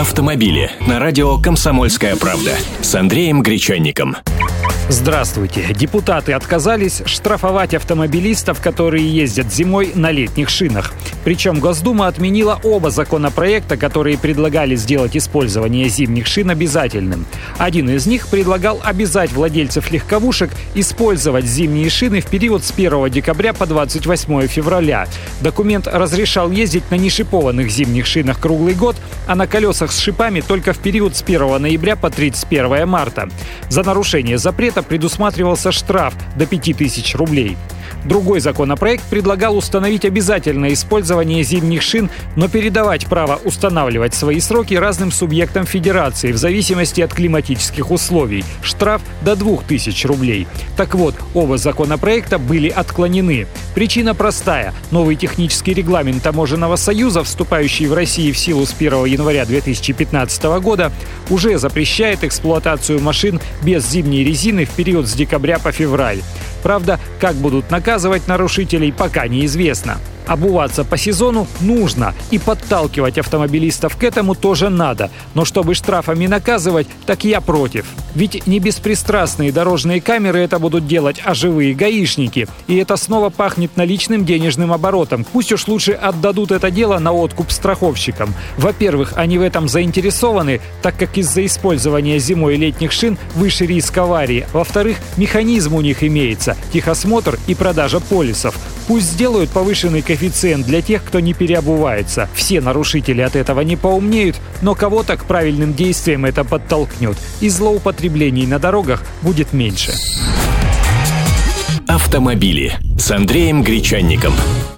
автомобили на радио «Комсомольская правда» с Андреем Гречанником. Здравствуйте. Депутаты отказались штрафовать автомобилистов, которые ездят зимой на летних шинах. Причем Госдума отменила оба законопроекта, которые предлагали сделать использование зимних шин обязательным. Один из них предлагал обязать владельцев легковушек использовать зимние шины в период с 1 декабря по 28 февраля. Документ разрешал ездить на нешипованных зимних шинах круглый год, а на колесах с шипами только в период с 1 ноября по 31 марта. За нарушение запрета предусматривался штраф до 5000 рублей. Другой законопроект предлагал установить обязательное использование зимних шин, но передавать право устанавливать свои сроки разным субъектам федерации в зависимости от климатических условий. Штраф до 2000 рублей. Так вот, оба законопроекта были отклонены. Причина простая. Новый технический регламент Таможенного союза, вступающий в Россию в силу с 1 января 2015 года, уже запрещает эксплуатацию машин без зимней резины в период с декабря по февраль. Правда, как будут наказывать нарушителей, пока неизвестно. Обуваться по сезону нужно, и подталкивать автомобилистов к этому тоже надо. Но чтобы штрафами наказывать, так я против. Ведь не беспристрастные дорожные камеры это будут делать, а живые гаишники. И это снова пахнет наличным денежным оборотом. Пусть уж лучше отдадут это дело на откуп страховщикам. Во-первых, они в этом заинтересованы, так как из-за использования зимой летних шин выше риск аварии. Во-вторых, механизм у них имеется – техосмотр и продажа полисов. Пусть сделают повышенный коэффициент для тех, кто не переобувается. Все нарушители от этого не поумнеют, но кого-то к правильным действиям это подтолкнет. И злоупотреблений на дорогах будет меньше. Автомобили с Андреем Гречанником.